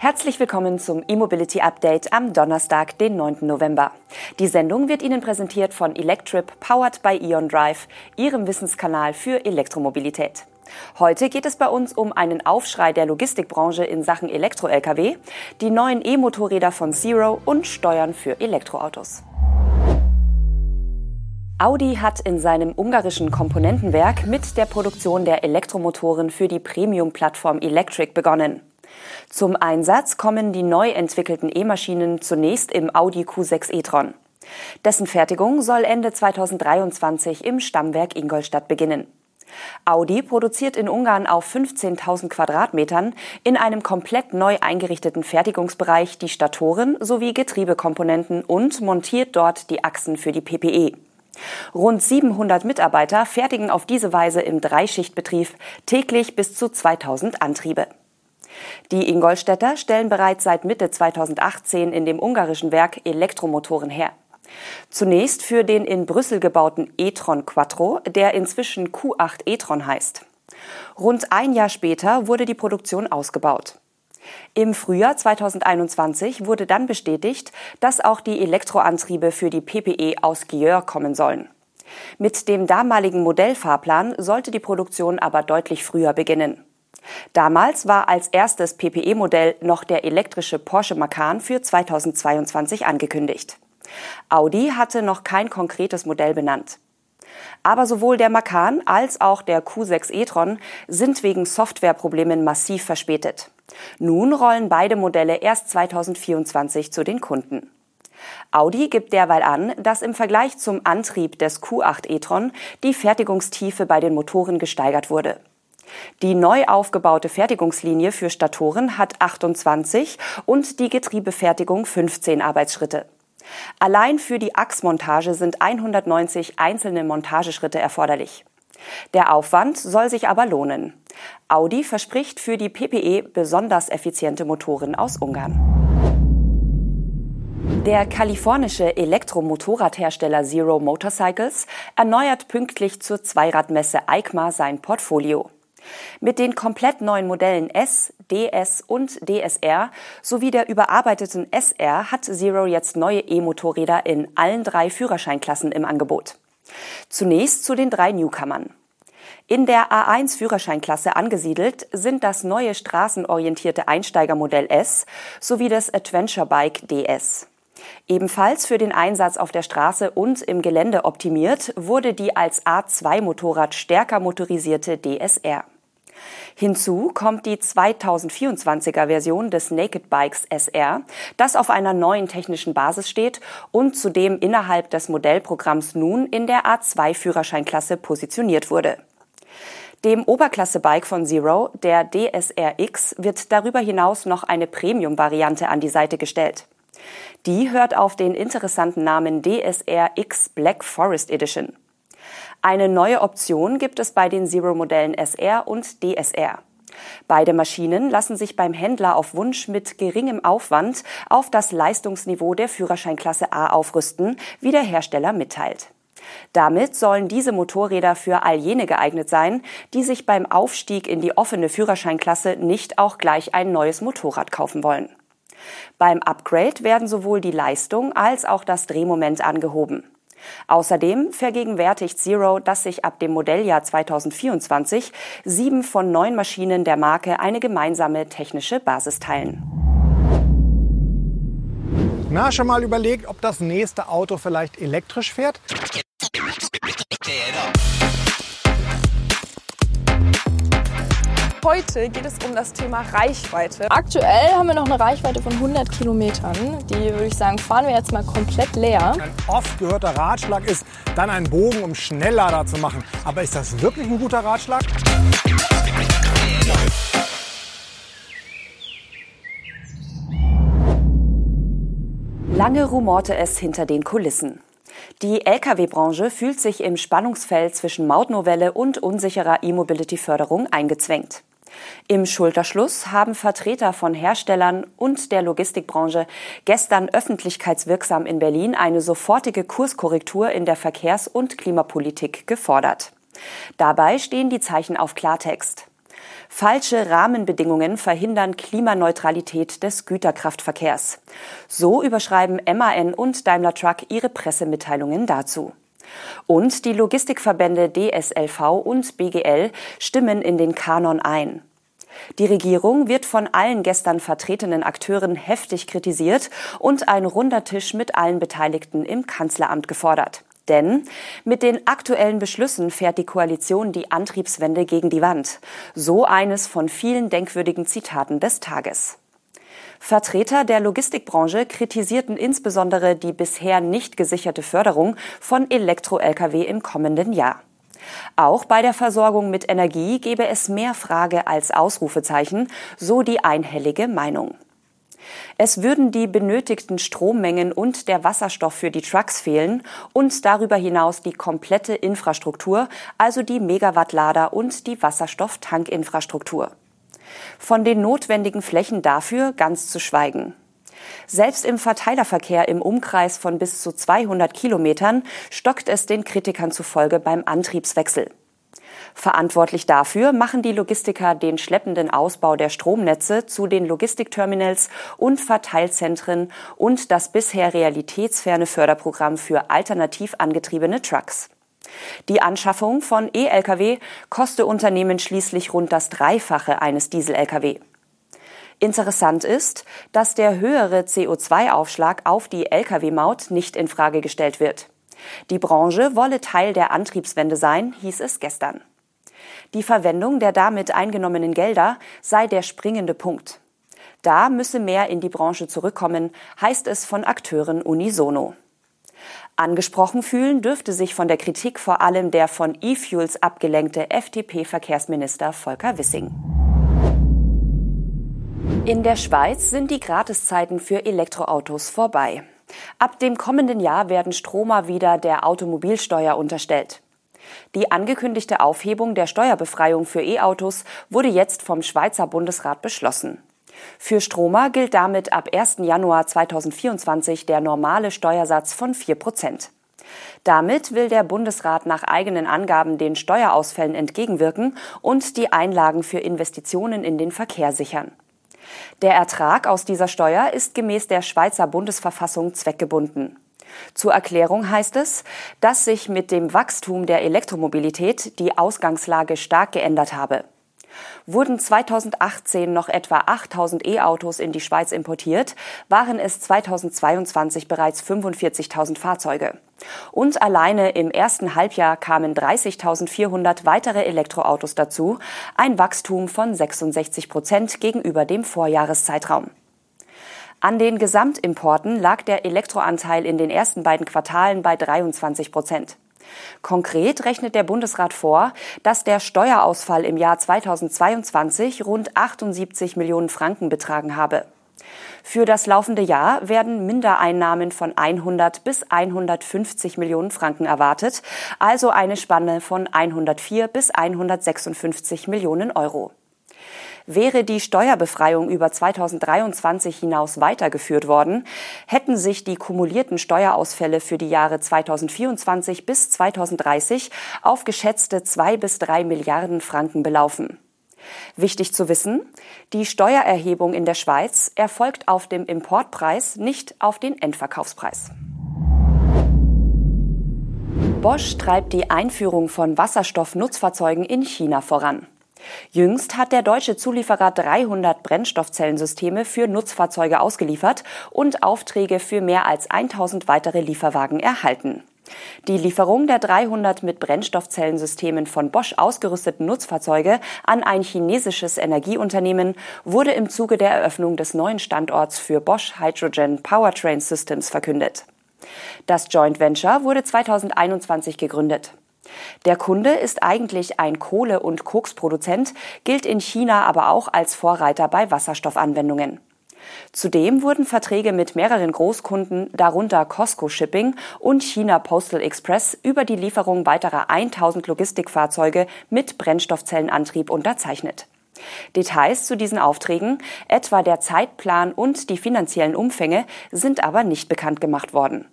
Herzlich willkommen zum E-Mobility Update am Donnerstag, den 9. November. Die Sendung wird Ihnen präsentiert von Electrip, powered by Ion Drive, Ihrem Wissenskanal für Elektromobilität. Heute geht es bei uns um einen Aufschrei der Logistikbranche in Sachen Elektro-Lkw, die neuen E-Motorräder von Zero und Steuern für Elektroautos. Audi hat in seinem ungarischen Komponentenwerk mit der Produktion der Elektromotoren für die Premium-Plattform Electric begonnen. Zum Einsatz kommen die neu entwickelten E-Maschinen zunächst im Audi Q6 e-tron. Dessen Fertigung soll Ende 2023 im Stammwerk Ingolstadt beginnen. Audi produziert in Ungarn auf 15.000 Quadratmetern in einem komplett neu eingerichteten Fertigungsbereich die Statoren sowie Getriebekomponenten und montiert dort die Achsen für die PPE. Rund 700 Mitarbeiter fertigen auf diese Weise im Dreischichtbetrieb täglich bis zu 2000 Antriebe. Die Ingolstädter stellen bereits seit Mitte 2018 in dem ungarischen Werk Elektromotoren her. Zunächst für den in Brüssel gebauten e-tron Quattro, der inzwischen Q8 e-tron heißt. Rund ein Jahr später wurde die Produktion ausgebaut. Im Frühjahr 2021 wurde dann bestätigt, dass auch die Elektroantriebe für die PPE aus Györ kommen sollen. Mit dem damaligen Modellfahrplan sollte die Produktion aber deutlich früher beginnen. Damals war als erstes PPE-Modell noch der elektrische Porsche Macan für 2022 angekündigt. Audi hatte noch kein konkretes Modell benannt. Aber sowohl der Macan als auch der Q6 e-tron sind wegen Softwareproblemen massiv verspätet. Nun rollen beide Modelle erst 2024 zu den Kunden. Audi gibt derweil an, dass im Vergleich zum Antrieb des Q8 e-tron die Fertigungstiefe bei den Motoren gesteigert wurde. Die neu aufgebaute Fertigungslinie für Statoren hat 28 und die Getriebefertigung 15 Arbeitsschritte. Allein für die Achsmontage sind 190 einzelne Montageschritte erforderlich. Der Aufwand soll sich aber lohnen. Audi verspricht für die PPE besonders effiziente Motoren aus Ungarn. Der kalifornische Elektromotorradhersteller Zero Motorcycles erneuert pünktlich zur Zweiradmesse EICMA sein Portfolio. Mit den komplett neuen Modellen S, DS und DSR sowie der überarbeiteten SR hat Zero jetzt neue E-Motorräder in allen drei Führerscheinklassen im Angebot. Zunächst zu den drei Newcomern. In der A1 Führerscheinklasse angesiedelt sind das neue straßenorientierte Einsteigermodell S sowie das Adventure Bike DS. Ebenfalls für den Einsatz auf der Straße und im Gelände optimiert wurde die als A2-Motorrad stärker motorisierte DSR. Hinzu kommt die 2024er Version des Naked Bikes SR, das auf einer neuen technischen Basis steht und zudem innerhalb des Modellprogramms nun in der A2-Führerscheinklasse positioniert wurde. Dem Oberklasse-Bike von Zero, der DSRX, wird darüber hinaus noch eine Premium-Variante an die Seite gestellt. Die hört auf den interessanten Namen DSRX Black Forest Edition. Eine neue Option gibt es bei den Zero-Modellen SR und DSR. Beide Maschinen lassen sich beim Händler auf Wunsch mit geringem Aufwand auf das Leistungsniveau der Führerscheinklasse A aufrüsten, wie der Hersteller mitteilt. Damit sollen diese Motorräder für all jene geeignet sein, die sich beim Aufstieg in die offene Führerscheinklasse nicht auch gleich ein neues Motorrad kaufen wollen. Beim Upgrade werden sowohl die Leistung als auch das Drehmoment angehoben. Außerdem vergegenwärtigt Zero, dass sich ab dem Modelljahr 2024 sieben von neun Maschinen der Marke eine gemeinsame technische Basis teilen. Na, schon mal überlegt, ob das nächste Auto vielleicht elektrisch fährt? Heute geht es um das Thema Reichweite. Aktuell haben wir noch eine Reichweite von 100 Kilometern. Die würde ich sagen, fahren wir jetzt mal komplett leer. Ein oft gehörter Ratschlag ist, dann einen Bogen um Schnelllader zu machen. Aber ist das wirklich ein guter Ratschlag? Lange rumorte es hinter den Kulissen. Die Lkw-Branche fühlt sich im Spannungsfeld zwischen Mautnovelle und unsicherer E-Mobility-Förderung eingezwängt. Im Schulterschluss haben Vertreter von Herstellern und der Logistikbranche gestern öffentlichkeitswirksam in Berlin eine sofortige Kurskorrektur in der Verkehrs- und Klimapolitik gefordert. Dabei stehen die Zeichen auf Klartext. Falsche Rahmenbedingungen verhindern Klimaneutralität des Güterkraftverkehrs. So überschreiben MAN und Daimler Truck ihre Pressemitteilungen dazu. Und die Logistikverbände DSLV und BGL stimmen in den Kanon ein. Die Regierung wird von allen gestern vertretenen Akteuren heftig kritisiert und ein runder Tisch mit allen Beteiligten im Kanzleramt gefordert. Denn mit den aktuellen Beschlüssen fährt die Koalition die Antriebswende gegen die Wand. So eines von vielen denkwürdigen Zitaten des Tages. Vertreter der Logistikbranche kritisierten insbesondere die bisher nicht gesicherte Förderung von Elektro-Lkw im kommenden Jahr. Auch bei der Versorgung mit Energie gebe es mehr Frage als Ausrufezeichen, so die einhellige Meinung. Es würden die benötigten Strommengen und der Wasserstoff für die Trucks fehlen und darüber hinaus die komplette Infrastruktur, also die Megawattlader und die Wasserstofftankinfrastruktur. Von den notwendigen Flächen dafür ganz zu schweigen. Selbst im Verteilerverkehr im Umkreis von bis zu 200 Kilometern stockt es den Kritikern zufolge beim Antriebswechsel. Verantwortlich dafür machen die Logistiker den schleppenden Ausbau der Stromnetze zu den Logistikterminals und Verteilzentren und das bisher realitätsferne Förderprogramm für alternativ angetriebene Trucks. Die Anschaffung von E-Lkw koste Unternehmen schließlich rund das Dreifache eines Diesel-Lkw. Interessant ist, dass der höhere CO2-Aufschlag auf die Lkw-Maut nicht in Frage gestellt wird. Die Branche wolle Teil der Antriebswende sein, hieß es gestern. Die Verwendung der damit eingenommenen Gelder sei der springende Punkt. Da müsse mehr in die Branche zurückkommen, heißt es von Akteuren unisono. Angesprochen fühlen dürfte sich von der Kritik vor allem der von E-Fuels abgelenkte FDP-Verkehrsminister Volker Wissing. In der Schweiz sind die Gratiszeiten für Elektroautos vorbei. Ab dem kommenden Jahr werden Stromer wieder der Automobilsteuer unterstellt. Die angekündigte Aufhebung der Steuerbefreiung für E-Autos wurde jetzt vom Schweizer Bundesrat beschlossen. Für Stromer gilt damit ab 1. Januar 2024 der normale Steuersatz von 4 Prozent. Damit will der Bundesrat nach eigenen Angaben den Steuerausfällen entgegenwirken und die Einlagen für Investitionen in den Verkehr sichern. Der Ertrag aus dieser Steuer ist gemäß der Schweizer Bundesverfassung zweckgebunden. Zur Erklärung heißt es, dass sich mit dem Wachstum der Elektromobilität die Ausgangslage stark geändert habe. Wurden 2018 noch etwa 8000 E-Autos in die Schweiz importiert, waren es 2022 bereits 45.000 Fahrzeuge. Und alleine im ersten Halbjahr kamen 30.400 weitere Elektroautos dazu, ein Wachstum von 66 Prozent gegenüber dem Vorjahreszeitraum. An den Gesamtimporten lag der Elektroanteil in den ersten beiden Quartalen bei 23 Prozent. Konkret rechnet der Bundesrat vor, dass der Steuerausfall im Jahr 2022 rund 78 Millionen Franken betragen habe. Für das laufende Jahr werden Mindereinnahmen von 100 bis 150 Millionen Franken erwartet, also eine Spanne von 104 bis 156 Millionen Euro. Wäre die Steuerbefreiung über 2023 hinaus weitergeführt worden, hätten sich die kumulierten Steuerausfälle für die Jahre 2024 bis 2030 auf geschätzte zwei bis drei Milliarden Franken belaufen. Wichtig zu wissen, die Steuererhebung in der Schweiz erfolgt auf dem Importpreis, nicht auf den Endverkaufspreis. Bosch treibt die Einführung von Wasserstoffnutzfahrzeugen in China voran. Jüngst hat der deutsche Zulieferer 300 Brennstoffzellensysteme für Nutzfahrzeuge ausgeliefert und Aufträge für mehr als 1000 weitere Lieferwagen erhalten. Die Lieferung der 300 mit Brennstoffzellensystemen von Bosch ausgerüsteten Nutzfahrzeuge an ein chinesisches Energieunternehmen wurde im Zuge der Eröffnung des neuen Standorts für Bosch Hydrogen Powertrain Systems verkündet. Das Joint Venture wurde 2021 gegründet. Der Kunde ist eigentlich ein Kohle- und Koksproduzent, gilt in China aber auch als Vorreiter bei Wasserstoffanwendungen. Zudem wurden Verträge mit mehreren Großkunden, darunter Costco Shipping und China Postal Express, über die Lieferung weiterer 1000 Logistikfahrzeuge mit Brennstoffzellenantrieb unterzeichnet. Details zu diesen Aufträgen, etwa der Zeitplan und die finanziellen Umfänge, sind aber nicht bekannt gemacht worden.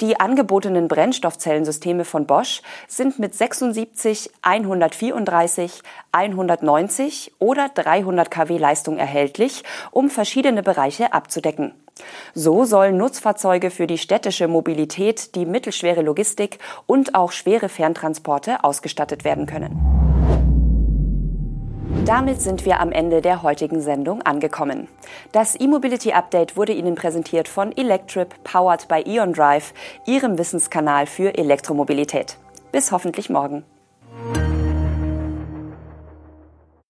Die angebotenen Brennstoffzellensysteme von Bosch sind mit 76, 134, 190 oder 300 kW Leistung erhältlich, um verschiedene Bereiche abzudecken. So sollen Nutzfahrzeuge für die städtische Mobilität, die mittelschwere Logistik und auch schwere Ferntransporte ausgestattet werden können. Damit sind wir am Ende der heutigen Sendung angekommen. Das E-Mobility Update wurde Ihnen präsentiert von Electrip, powered by Eon Drive, Ihrem Wissenskanal für Elektromobilität. Bis hoffentlich morgen.